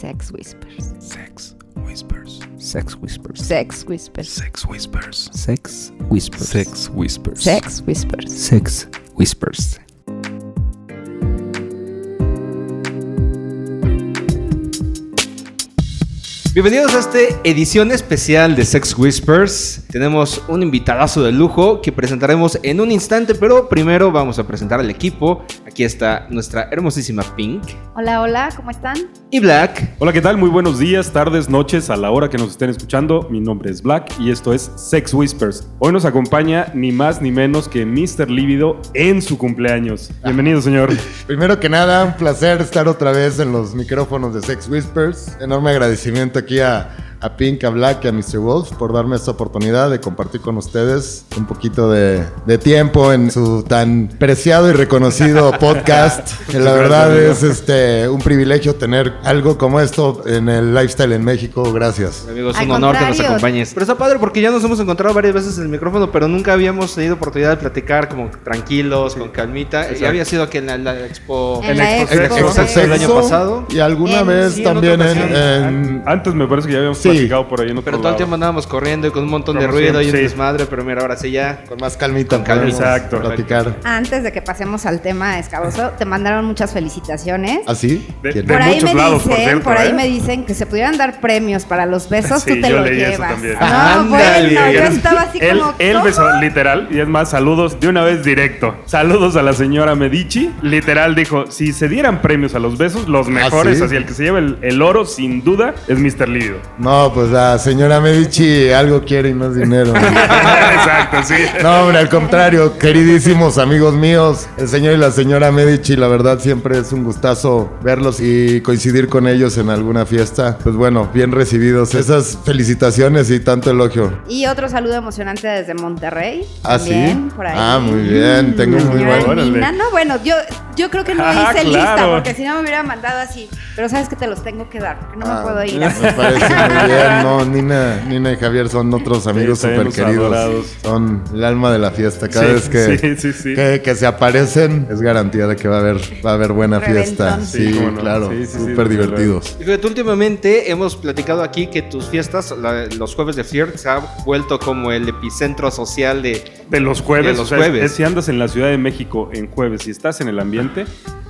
Sex Whispers. Sex Whispers. Sex Whispers. Sex Whispers. Sex Whispers. Sex Whispers. Sex Whispers. Sex Whispers. Sex Whispers. Bienvenidos a esta edición especial de Sex Whispers. Tenemos un invitadazo de lujo que presentaremos en un instante, pero primero vamos a presentar al equipo. Aquí está nuestra hermosísima Pink Hola, hola, ¿cómo están? y Black. Hola, ¿qué tal? Muy buenos días, tardes, noches, a la hora que nos estén escuchando. Mi nombre es Black y esto es Sex Whispers. Hoy nos acompaña ni más ni menos que Mr. Lívido en su cumpleaños. Bienvenido, señor. Primero que nada, un placer estar otra vez en los micrófonos de Sex Whispers. Enorme agradecimiento aquí a, a Pink, a Black y a Mr. Wolf por darme esta oportunidad de compartir con ustedes un poquito de, de tiempo en su tan preciado y reconocido podcast. Que la verdad es este, un privilegio tener algo como esto en el lifestyle en México. Gracias. Amigos, Al un honor que nos contrario. acompañes. Pero está padre porque ya nos hemos encontrado varias veces en el micrófono, pero nunca habíamos tenido oportunidad de platicar como tranquilos, con calmita. Ya había sido aquí en la, la expo. En la Expo expo. Sexo el año pasado. Y alguna En- vez sí, en también otra en, ocasión. en- Antes me parece que ya habíamos Sí. Platicado por ahí en otro Pero todo el tiempo andábamos corriendo y con un montón de ruido y un sí. desmadre, pero mira, ahora sí ya. con más calmita Con calma, podemos exacto. platicar. Antes de que pasemos al tema escabroso, te mandaron muchas felicitaciones. ¿Así? De- ¿Quién? de- Por ahí, muchos me lados, por dicen, cierto, por ahí ¿eh? me dicen que se pudieran dar premios para los besos, Sí, tú te yo lo leí eso llevas. también. No, Ándale, bueno, yo estaba así Él, como. él ¿cómo? besó, literal, y es más, saludos de una vez directo. Saludos a la señora Medici. Literal dijo, si se dieran premios a los besos, los mejores, sí? así el que se lleva el, el oro, sin duda, es Mr. Lívido. No, pues la señora Medici algo quiere y no es dinero. Exacto, sí. No, hombre, al contrario, queridísimos amigos míos, el señor y la señora Medici, la verdad siempre es un gustazo verlos y coincidir con ellos en alguna fiesta. Pues bueno, bien recibidos. Esas felicitaciones y tanto elogio. Y otro saludo emocionante desde Monterrey. ¿Ah, también, sí? Por ahí. Ah, muy bien, tengo muy buen-. No, bueno, yo, yo creo que no Ah, hice lista, porque si no me hubiera mandado así. Pero sabes que te los tengo que dar, porque no me Ah, puedo ir. Me parece muy bien. No, Nina, Nina y Javier son otros amigos súper queridos. adorados. Son el alma de la fiesta. Cada Sí, vez que, sí, sí, sí. Que, que se aparecen, es garantía de que va a haber, va a haber buena fiesta. Reventón. Sí, Sí, cómo no. claro. Sí, sí, sí, súper divertidos. Y fíjate, últimamente hemos platicado aquí que tus fiestas, la- los jueves de Flirt, se ha vuelto como el epicentro social de. De los jueves. De los o sea, es- jueves. es si andas en la Ciudad de México en jueves y estás en el ambiente,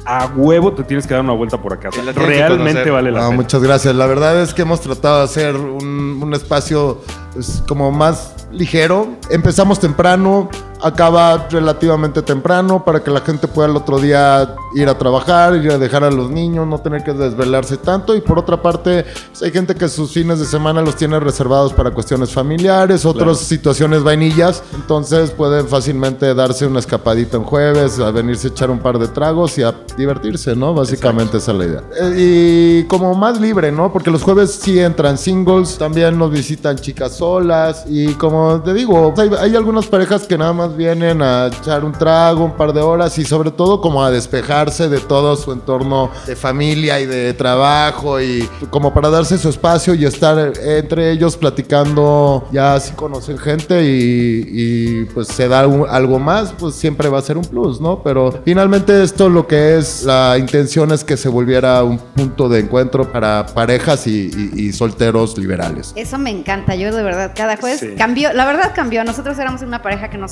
a huevo te tienes que dar una vuelta por acá. Realmente vale la No, pena. muchas gracias. La verdad es que hemos tratado de hacer un, un espacio pues, como más ligero. Empezamos temprano, acaba relativamente temprano para que la gente pueda el otro día ir a trabajar, ir a dejar a los niños, no tener que desvelarse tanto. Y por otra parte, pues, hay gente que sus fines de semana los tiene reservados para cuestiones familiares, otras Claro. situaciones vainillas. Entonces pueden fácilmente darse una escapadita en jueves, a venirse a echar un par de tragos y a divertirse, ¿no? Básicamente esa es la idea. Eh, y como más libre, ¿no? Porque los jueves sí entran singles, también nos visitan chicas solas y como te digo, hay, hay algunas parejas que nada más vienen a echar un trago, un par de horas y sobre todo como a despejarse de todo su entorno de familia y de trabajo y como para darse su espacio y estar entre ellos platicando, ya así conocen gente y, y, pues se da un- algo más, pues siempre va a ser un plus, ¿no? Pero finalmente esto lo que es, la intención es que se volviera un punto de encuentro para parejas y, y- y solteros liberales. Eso me encanta, yo de verdad, cada jueves Sí. cambió, la verdad cambió, nosotros éramos una pareja que no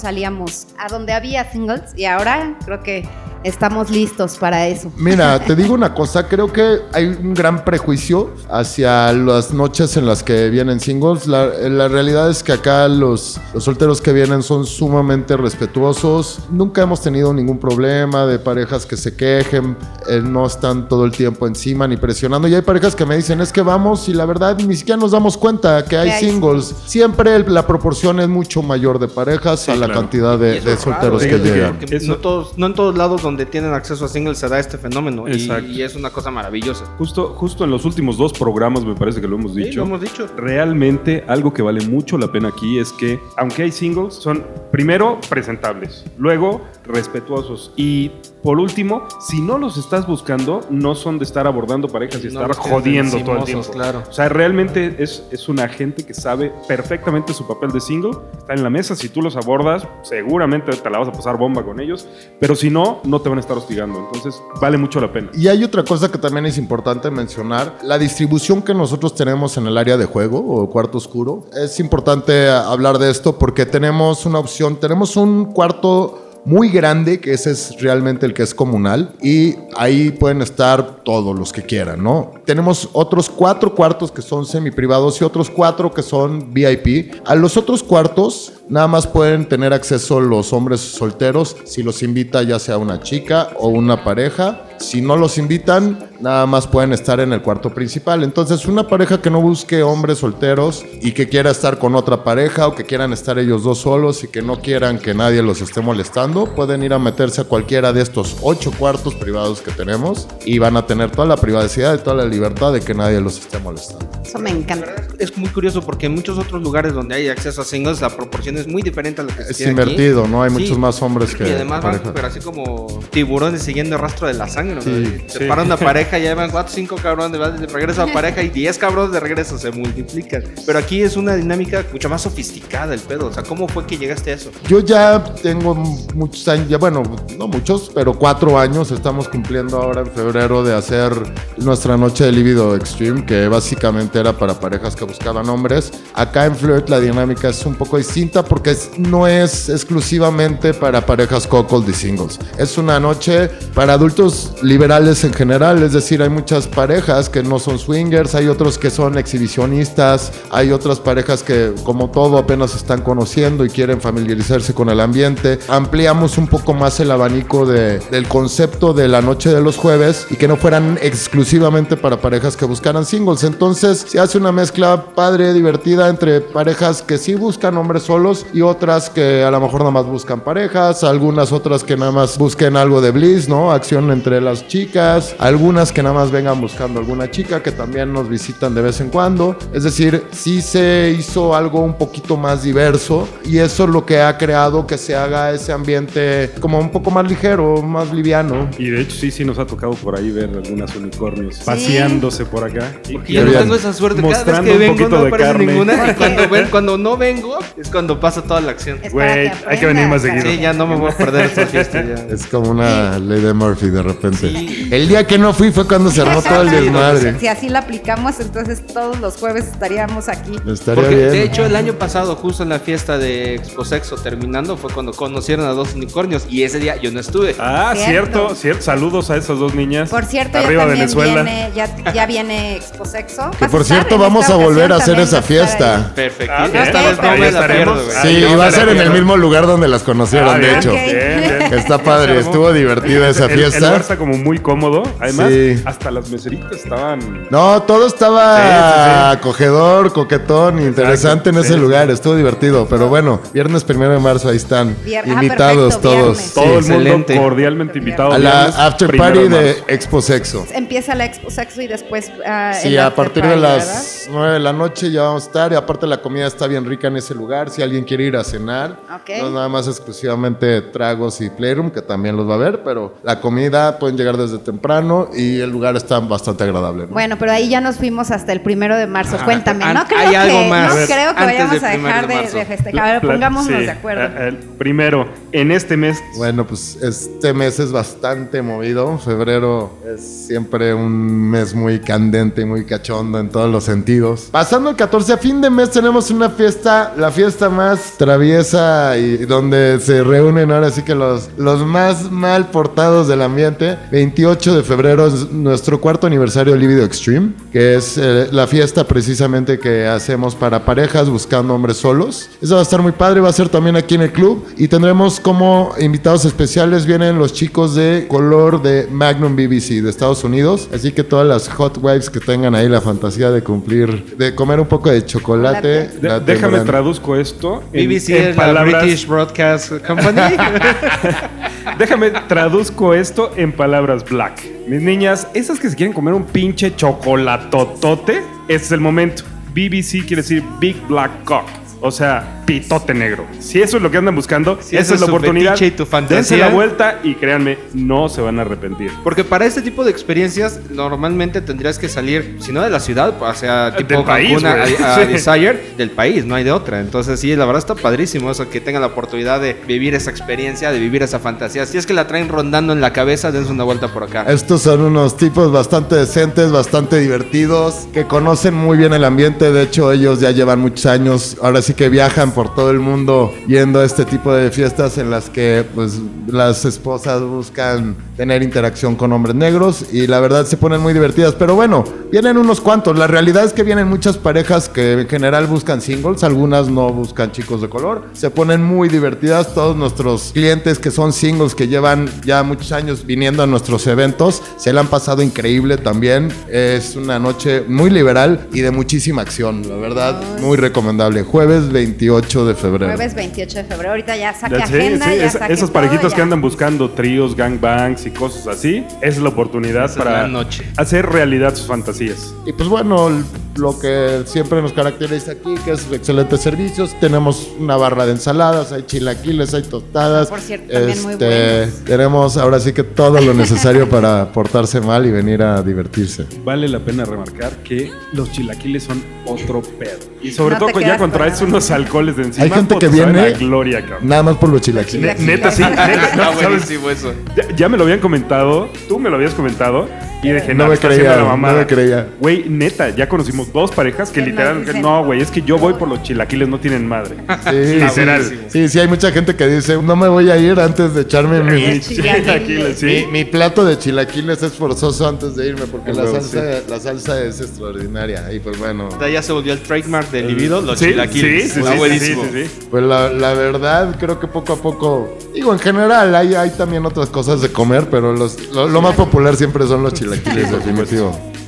a donde había singles y ahora creo que estamos listos para eso. Mira, te digo una cosa, creo que hay un gran prejuicio hacia las noches en las que vienen singles. La, la realidad es que acá los, los solteros que vienen son sumamente respetuosos. Nunca hemos tenido ningún problema de parejas que se quejen, eh, no están todo el tiempo encima ni presionando. Y hay parejas que me dicen, es que vamos y la verdad ni siquiera nos damos cuenta que hay hay singles. Siempre el- la proporción es mucho mayor de parejas a la claro. cantidad de, de es raro, solteros que llegan. No, todos, no en todos lados donde tienen acceso a singles se da este fenómeno. Y, Exacto. y es una cosa maravillosa. Justo, justo en los últimos dos programas me parece que lo hemos Sí, dicho. lo hemos dicho. Realmente algo que vale mucho la pena aquí es que, aunque hay singles, son primero presentables, luego respetuosos y Por último, si no los estás buscando, no son de estar abordando parejas y No estar jodiendo todo el tiempo. claro. O sea, realmente es, es una gente que sabe perfectamente su papel de single. Está en la mesa. Si tú los abordas, seguramente te la vas a pasar bomba con ellos. Pero si no, no te van a estar hostigando. Entonces, vale mucho la pena. Y hay otra cosa que también es importante mencionar, la distribución que nosotros tenemos en el área de juego o cuarto oscuro. Es importante hablar de esto porque tenemos una opción, tenemos un cuarto muy grande, que ese es realmente el que es comunal, y ahí pueden estar todos los que quieran, ¿no? Tenemos otros cuatro cuartos que son semi-privados y otros cuatro que son VIP. A los otros cuartos nada más pueden tener acceso los hombres solteros si los invita ya sea una chica o una pareja. Si no los invitan, nada más pueden estar en el cuarto principal. Entonces, una pareja que no busque hombres solteros y que quiera estar con otra pareja o que quieran estar ellos dos solos y que no quieran que nadie los esté molestando, pueden ir a meterse a cualquiera de estos ocho cuartos privados que tenemos y van a tener toda la privacidad y toda la libertad de que nadie los esté molestando. Eso me encanta. Es muy curioso porque en muchos otros lugares donde hay acceso a singles la proporción es muy diferente a lo que se Es tiene invertido, ¿no? Hay Sí. muchos más hombres que Y además van pero así como tiburones siguiendo el rastro de la sangre. ¿No? Sí, se sí. una pareja, ya van cuatro, cinco cabrones, van de regreso a la pareja y diez cabrones de regreso se multiplican. Pero aquí es una dinámica mucho más sofisticada el pedo. O sea, ¿cómo fue que llegaste a eso? Yo ya tengo muchos años, ya bueno, no muchos, pero cuatro años estamos cumpliendo ahora en febrero de hacer nuestra noche de Libido Extreme, que básicamente era para parejas que buscaban hombres. Acá en Flirt la dinámica es un poco distinta porque es- no es exclusivamente para parejas cuckold y singles. Es una noche para adultos liberales en general, es decir, hay muchas parejas que no son swingers, hay otros que son exhibicionistas, hay otras parejas que como todo apenas están conociendo y quieren familiarizarse con el ambiente. Ampliamos un poco más el abanico de- del concepto de la noche de los jueves y que no fueran exclusivamente para parejas que buscaran singles. Entonces se hace una mezcla padre, divertida entre parejas que sí buscan hombres solos y otras que a lo mejor nada más buscan parejas, algunas otras que nada más busquen algo de bliss, ¿no? Acción entre las chicas, algunas que nada más vengan buscando alguna chica que también nos visitan de vez en cuando. Es decir, sí se hizo algo un poquito más diverso y eso es lo que ha creado que se haga ese ambiente como un poco más ligero, más liviano. Y de hecho, sí, sí nos ha tocado por ahí ver algunos unicornios paseándose por acá. Porque yo no tengo esa suerte. Cada vez Mostrando que un vengo poquito no de aparece carne. ninguna. Y cuando, ven, cuando no vengo es cuando pasa toda la acción. Güey, hay que venir más seguido. Sí, ya no me voy a perder esta fiesta. Ya. Es como una ley de Murphy de repente. Sí. El día que no fui fue cuando se armó todo el desmadre. Si así la aplicamos, entonces todos los jueves estaríamos aquí. Estaría Porque bien. de hecho el año pasado, justo en la fiesta de Expo Sexo terminando, fue cuando conocieron a dos unicornios y ese día yo no estuve. Ah, Cierto. cierto, cierto. Saludos a esas dos niñas. Por cierto, Arriba ya también Venezuela. viene, ya, ya viene Expo Sexo. Que por cierto, vamos a volver a hacer esa fiesta. Perfecto. Ah, bien, Esta vez no me la estaremos. pierdo. Ah, Sí, va a ser en el mismo lugar donde las conocieron, Ah, de hecho. Ok. bien, bien. Está padre, estuvo divertida esa El- El, lugar fiesta. Como muy cómodo. Además, Sí. hasta las meseritas estaban. No, todo estaba Sí, sí, acogedor, coquetón, interesante en ese sí, sí. lugar, estuvo divertido. Pero bueno, viernes primero de marzo, ahí están. Vier- ah, Invitados perfecto, todos. viernes. Todo el excelente. mundo cordialmente invitado. A la after party de marzo. Expo Sexo. Empieza la Expo Sexo y después. ah, Sí, el a partir de party, las 9 de la noche ya vamos a estar. Y aparte la comida está bien rica en ese lugar. Si alguien quiere ir a cenar, Ok. no es nada más exclusivamente tragos y playroom, que también los va a ver. Pero la comida pueden llegar desde temprano y el lugar está bastante agradable. ¿no? Bueno, pero ahí ya nos fuimos hasta el primero de marzo. Cuéntame, no creo hay que, algo más. no creo que antes vayamos a primero dejar de de, festejar. A ver, pongámonos sí, de acuerdo. eh, el primero, en este mes. Bueno, pues este mes es bastante movido. Febrero es siempre un mes muy candente y muy cachondo en todos los sentidos. Pasando el 14 a fin de mes tenemos una fiesta, la fiesta más traviesa y donde se reúnen ahora sí que los, los más mal portados del ambiente. 28 de febrero es nuestro cuarto aniversario de Libido Extreme, que es eh, la fiesta precisamente que hacemos para parejas buscando hombres solos. Eso va a estar muy padre, va a ser también aquí en el club y tendremos como invitados especiales vienen los chicos de color de Magnum BBC de Estados Unidos, así que todas las hot wives que tengan ahí la fantasía de cumplir, de comer un poco de chocolate, De- déjame traduzco esto BBC en es la. British Broadcast Company. Déjame traduzco esto en palabras black. Mis niñas, esas que se quieren comer un pinche chocolatotote, este es el momento. BBC quiere decir Big Black Cock. O sea, pitote negro. Si eso es lo que andan buscando, Si esa es la oportunidad. y tu fantasía. Dense la vuelta y créanme, no se van a arrepentir. Porque para este tipo de experiencias normalmente tendrías que salir, si no de la ciudad, o sea, tipo Del país, Cancún a, güey. a Sí. Desire, del país, no hay de otra. Entonces sí, la verdad está padrísimo eso, que tengan la oportunidad de vivir esa experiencia, de vivir esa fantasía. Si es que la traen rondando en la cabeza, dense una vuelta por acá. Estos son unos tipos bastante decentes, bastante divertidos, que conocen muy bien el ambiente. De hecho, ellos ya llevan muchos años. Ahora sí que viajan por todo el mundo yendo a este tipo de fiestas en las que pues las esposas buscan tener interacción con hombres negros y la verdad se ponen muy divertidas. Pero bueno, vienen unos cuantos. La realidad es que vienen muchas parejas que en general buscan singles, algunas no buscan chicos de color. Se ponen muy divertidas. Todos nuestros clientes que son singles, que llevan ya muchos años viniendo a nuestros eventos, se la han pasado increíble también. Es una noche muy liberal y de muchísima acción, la verdad, muy recomendable. Jueves 28 de febrero. Jueves 28 de febrero. Ahorita ya sí, agenda, sí, ya saque todo, parejitas ya. que andan buscando tríos, gangbangs y cosas así, esa es la oportunidad Esa es para la noche. hacer realidad sus fantasías. Y pues bueno, lo que siempre nos caracteriza aquí, que es excelentes servicios. Tenemos una barra de ensaladas, hay chilaquiles, hay tostadas. Por cierto, también muy Este, buenos. Tenemos ahora sí que todo lo necesario para portarse mal y venir a divertirse. Vale la pena remarcar que los chilaquiles son otro pedo. Y sobre No todo ya cuando traes nada. unos alcoholes de encima. Hay gente que viene- gloria, cabrón. Nada más por los chilaquiles. Ne- neta, sí. neta, Está ¿sabes? buenísimo eso. Ya, ya me lo habían comentado, tú me lo habías comentado y dije, No no, me creía, la mamada. no me creía. Güey, neta, ya conocimos dos parejas que literal, no, güey, es que yo voy por los chilaquiles, no tienen madre. Sí, Literal. sí, sí, sí, hay mucha gente que dice, no me voy a ir antes de echarme mi, chilaquiles. sí. mi, mi plato de chilaquiles es forzoso antes de irme porque Ah, la salsa, la salsa es extraordinaria. Y pues bueno, Ya- se volvió el trademark del libido, los Sí, chilaquiles. sí, sí, Está sí, buenísimo. sí, sí, sí. Pues la, la verdad, creo que poco a poco, digo, en general hay, hay también otras cosas de comer, pero los, lo, lo más popular siempre son los chilaquiles,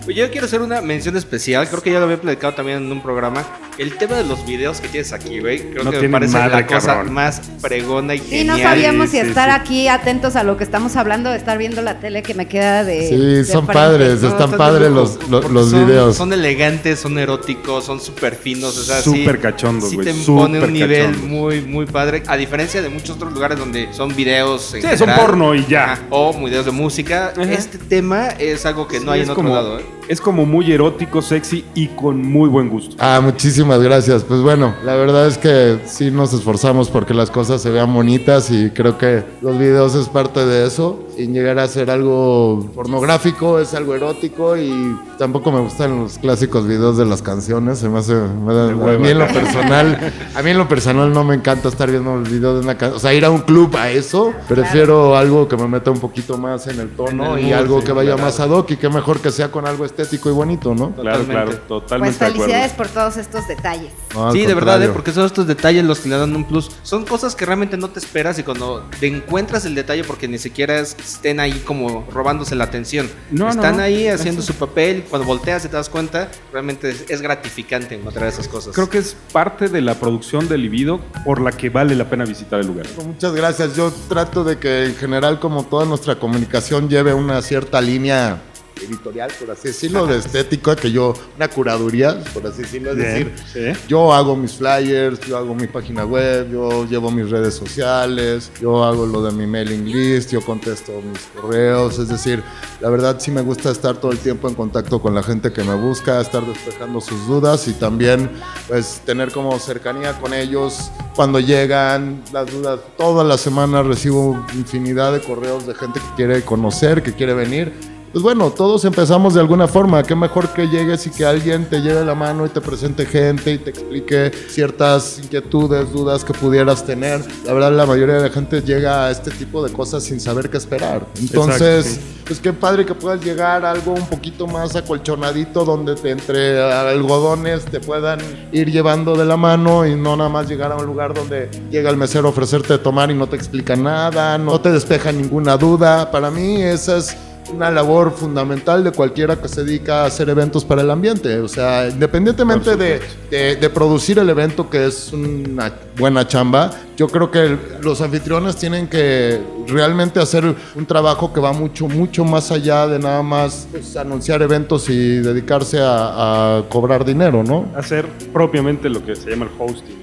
Pues Yo quiero hacer una mención especial, creo que ya lo había platicado también en un programa. El tema de los videos que tienes aquí, güey, creo No que me tiene parece madre, la cosa cabrón. más fregona y Sí, genial. no sabíamos sí, si sí, estar sí. aquí atentos a lo que estamos hablando, de estar viendo la tele que me queda de. Sí, de son frente. padres, No, están padres los, los, porque los son- videos. Son elegantes, son eróticos, son súper finos, o sea, sí- Súper cachondos, sí güey, te pone un nivel cachondos. muy, muy padre. A diferencia de muchos otros lugares donde son videos. en Sí, son porno y ya. Ajá, O videos de música. Ajá. Este tema es algo que no Sí, hay en otro como- lado, ¿eh? Es como muy erótico, sexy y con muy buen gusto. Ah, muchísimas gracias. Pues bueno, la verdad es que sí nos esforzamos porque las cosas se vean bonitas y creo que los videos es parte de eso. Sin llegar a ser algo pornográfico, es algo erótico y tampoco me gustan los clásicos videos de las canciones. Se me hace, me da- De a mí en lo personal, a mí en lo personal no me encanta estar viendo el video de una canción. O sea, ir a un club a eso, prefiero algo que me meta un poquito más en el tono En el y mood, algo sí, que vaya claro. más ad hoc y que mejor que sea con algo estético y bonito, ¿no? Claro, Totalmente. claro, Pues totalmente de acuerdo. felicidades por todos estos detalles. No, Sí, de verdad, ¿eh? porque son estos detalles los que le dan un plus. Son cosas que realmente no te esperas y cuando te encuentras el detalle porque ni siquiera es- estén ahí como robándose la atención. No, no, Están no. ahí haciendo su papel y cuando volteas y te das cuenta, realmente es, es gratificante encontrar esas cosas. Creo que es parte de la producción de Libido por la que vale la pena visitar el lugar. Muchas gracias. Yo trato de que en general, como toda nuestra comunicación, lleve una cierta línea editorial, por así decirlo, de estética, que yo, una curaduría, por así decirlo, es decir, Bien, sí. yo hago mis flyers, yo hago mi página web, yo llevo mis redes sociales, yo hago lo de mi mailing list, yo contesto mis correos, es decir, la verdad sí me gusta estar todo el tiempo en contacto con la gente que me busca, estar despejando sus dudas y también pues tener como cercanía con ellos cuando llegan las dudas. Toda la semana recibo infinidad de correos de gente que quiere conocer, que quiere venir. Pues bueno, todos empezamos de alguna forma. Qué mejor que llegues y que alguien te lleve la mano y te presente gente y te explique ciertas inquietudes, dudas que pudieras tener. La verdad, la mayoría de la gente llega a este tipo de cosas sin saber qué esperar. Entonces, Exacto, pues qué padre que puedas llegar a algo un poquito más acolchonadito donde te, entre algodones te puedan ir llevando de la mano y no nada más llegar a un lugar donde llega el mesero a ofrecerte de tomar y no te explica nada, no te despeja ninguna duda. Para mí esa es una labor fundamental de cualquiera que se dedica a hacer eventos para el ambiente. O sea, independientemente de, de- de producir el evento, que es una buena chamba, yo creo que los anfitriones tienen que realmente hacer un trabajo que va mucho, mucho más allá de nada más pues, anunciar eventos y dedicarse a, a cobrar dinero, ¿no? Hacer propiamente lo que se llama el hosting.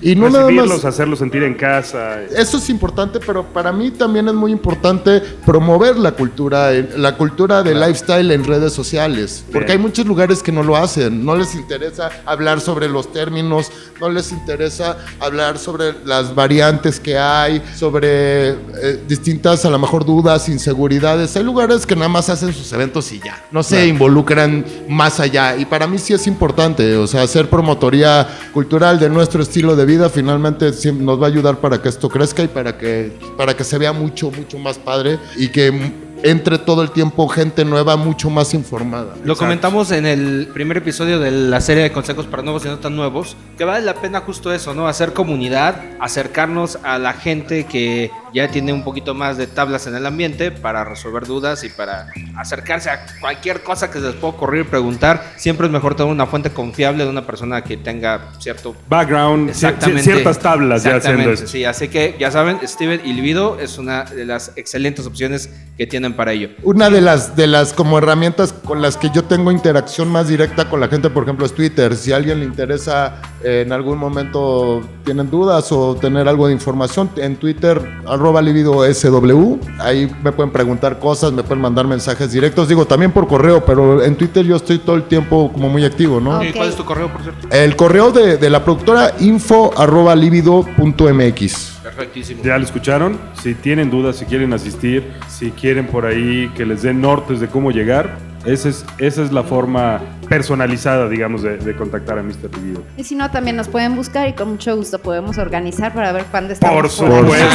Y no nada más... hacerlos sentir en casa. Eso es importante, pero para mí también es muy importante promover la cultura, eh, la cultura de lifestyle en redes sociales, porque Bien. hay muchos lugares que no lo hacen, no les interesa hablar sobre los términos, no les interesa hablar sobre las variantes que hay, sobre eh, distintas a lo mejor dudas, inseguridades. Hay lugares que nada más hacen sus eventos y ya, no se involucran más allá. Y para mí sí es importante, o sea, hacer promotoría cultural de nuestro estilo de vida finalmente nos va a ayudar para que esto crezca y para que, para que se vea mucho, mucho más padre y que entre todo el tiempo gente nueva mucho más informada. Lo comentamos en el primer episodio de la serie de consejos para nuevos y no tan nuevos, que vale la pena justo eso, ¿no? Hacer comunidad, acercarnos a la gente que ya tiene un poquito más de tablas en el ambiente para resolver dudas y para acercarse a cualquier cosa que se les pueda ocurrir y preguntar. Siempre es mejor tener una fuente confiable de una persona que tenga cierto Background, Exactamente. ciertas tablas ya haciendo Exactamente, esto. Sí, así que ya saben, Steven y Libido es una de las excelentes opciones que tienen para ello. Una de las, de las como herramientas con las que yo tengo interacción más directa con la gente, por ejemplo, es Twitter. Si a alguien le interesa eh, en algún momento, tienen dudas o tener algo de información, en Twitter, arroba libido SW, ahí me pueden preguntar cosas, me pueden mandar mensajes directos, digo, también por correo, pero en Twitter yo estoy todo el tiempo como muy activo, ¿no? Ok. ¿Y cuál es tu correo, por cierto? El correo de, de la productora info arroba libido.mx. Perfectísimo. Ya lo escucharon. Si tienen dudas, si quieren asistir, si quieren por ahí que les den nortes de cómo llegar, esa es, esa es la forma personalizada, digamos, de, de contactar a Mr. Libido. Y si no, también nos pueden buscar y con mucho gusto podemos organizar para ver cuándo estamos Por supuesto.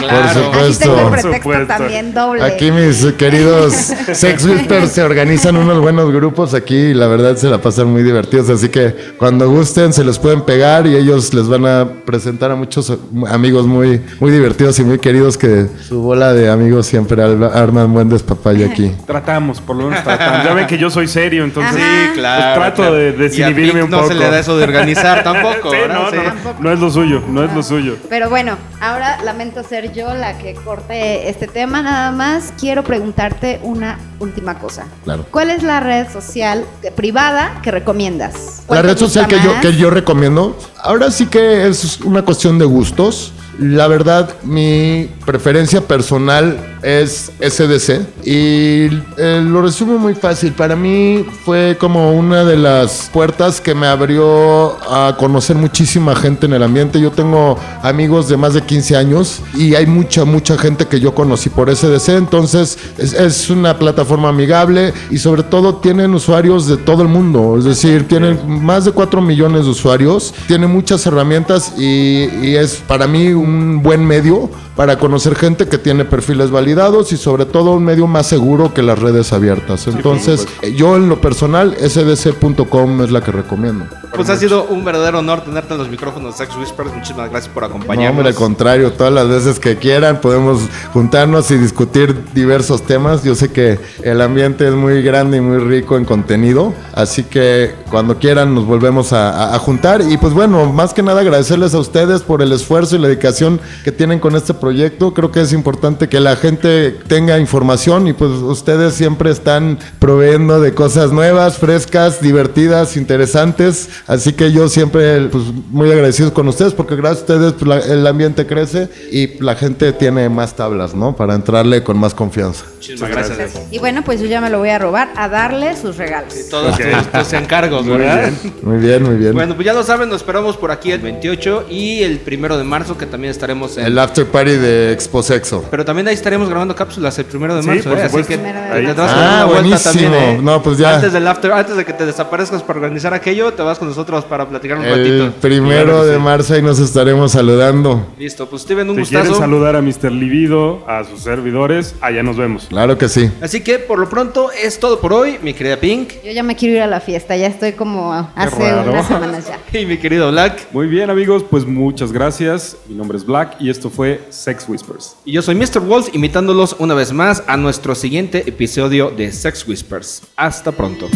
Claro. Por supuesto. tengo el Por pretexto supuesto. también doble. Aquí mis queridos sex whispers se organizan unos buenos grupos aquí y la verdad se la pasan muy divertidos, así que cuando gusten se les pueden pegar y ellos les van a presentar a muchos amigos muy, muy divertidos y muy queridos que su bola de amigos siempre arman buen despapalle aquí. Tratamos, por lo menos tratamos. Ya ven que yo soy serio, entonces Ajá. Sí, claro. pues trato claro. de desinhibirme un no poco. se le da eso de organizar tampoco, no, Sí. no, no es lo suyo, no es lo suyo. Pero bueno, ahora lamento ser yo la que corte este tema. Nada más quiero preguntarte una última cosa. Claro. ¿Cuál es la red social que- privada que recomiendas? La ¿Cuál te red social que yo, que yo recomiendo, ahora sí que es una cuestión de gustos. La verdad, mi preferencia personal es SDC y eh, lo resumo muy fácil. Para mí fue como una de las puertas que me abrió a conocer muchísima gente en el ambiente. Yo tengo amigos de más de 15 años y hay mucha, mucha gente que yo conocí por SDC. Entonces es, una plataforma amigable y sobre todo tienen usuarios de todo el mundo. Es decir, tienen más de 4 millones de usuarios, tiene muchas herramientas y, y es para mí un buen medio para conocer gente que tiene perfiles y sobre todo un medio más seguro que las redes abiertas. Entonces, eh, yo en lo personal, sdc.com es la que recomiendo. Pues ha sido un verdadero honor tenerte en los micrófonos de Sex Whispers. Muchísimas gracias por No, acompañarnos. hombre, al contrario, todas las veces que quieran podemos juntarnos y discutir diversos temas. Yo sé que el ambiente es muy grande y muy rico en contenido, así que cuando quieran nos volvemos a, a- a juntar. Y pues bueno, más que nada agradecerles a ustedes por el esfuerzo y la dedicación que tienen con este proyecto. Creo que es importante que la gente tenga información y pues ustedes siempre están proveyendo de cosas nuevas, frescas, divertidas, interesantes. Así que yo siempre pues muy agradecido con ustedes porque gracias a ustedes pues, la- el ambiente crece y la gente tiene más tablas, ¿no? Para entrarle con más confianza. Muchísimas gracias. Y bueno, pues yo ya me lo voy a robar a darle sus regalos. Todos Ok. tus, tus encargos, Muy ¿verdad? bien. Muy bien, muy bien. Bueno, pues ya lo saben, nos esperamos por aquí el 28 y el primero de marzo, que también estaremos en. el after party de Expo Sexo. Pero también ahí estaremos grabando cápsulas el primero de Sí, marzo, por ¿eh? Así que Primero te vas a dar Ah, una vuelta buenísimo. también, ¿eh? No, pues ya. Antes del after, antes de que te desaparezcas para organizar aquello, te vas con nosotros para platicar un El ratito. primero Claro que de sí. marzo ahí nos estaremos saludando. Listo, pues Steven, un Si gustazo. saludar a Mr. Libido, a sus servidores, allá nos vemos. Claro que sí. Así que por lo pronto es todo por hoy, mi querida Pink Yo ya me quiero ir a la fiesta, ya estoy como hace unas semanas ya. y mi querido Black. Muy bien, amigos, pues muchas gracias. Mi nombre es Black y esto fue Sex Whispers. Y yo soy Mr. Wolf, invitándolos una vez más a nuestro siguiente episodio de Sex Whispers. Hasta pronto.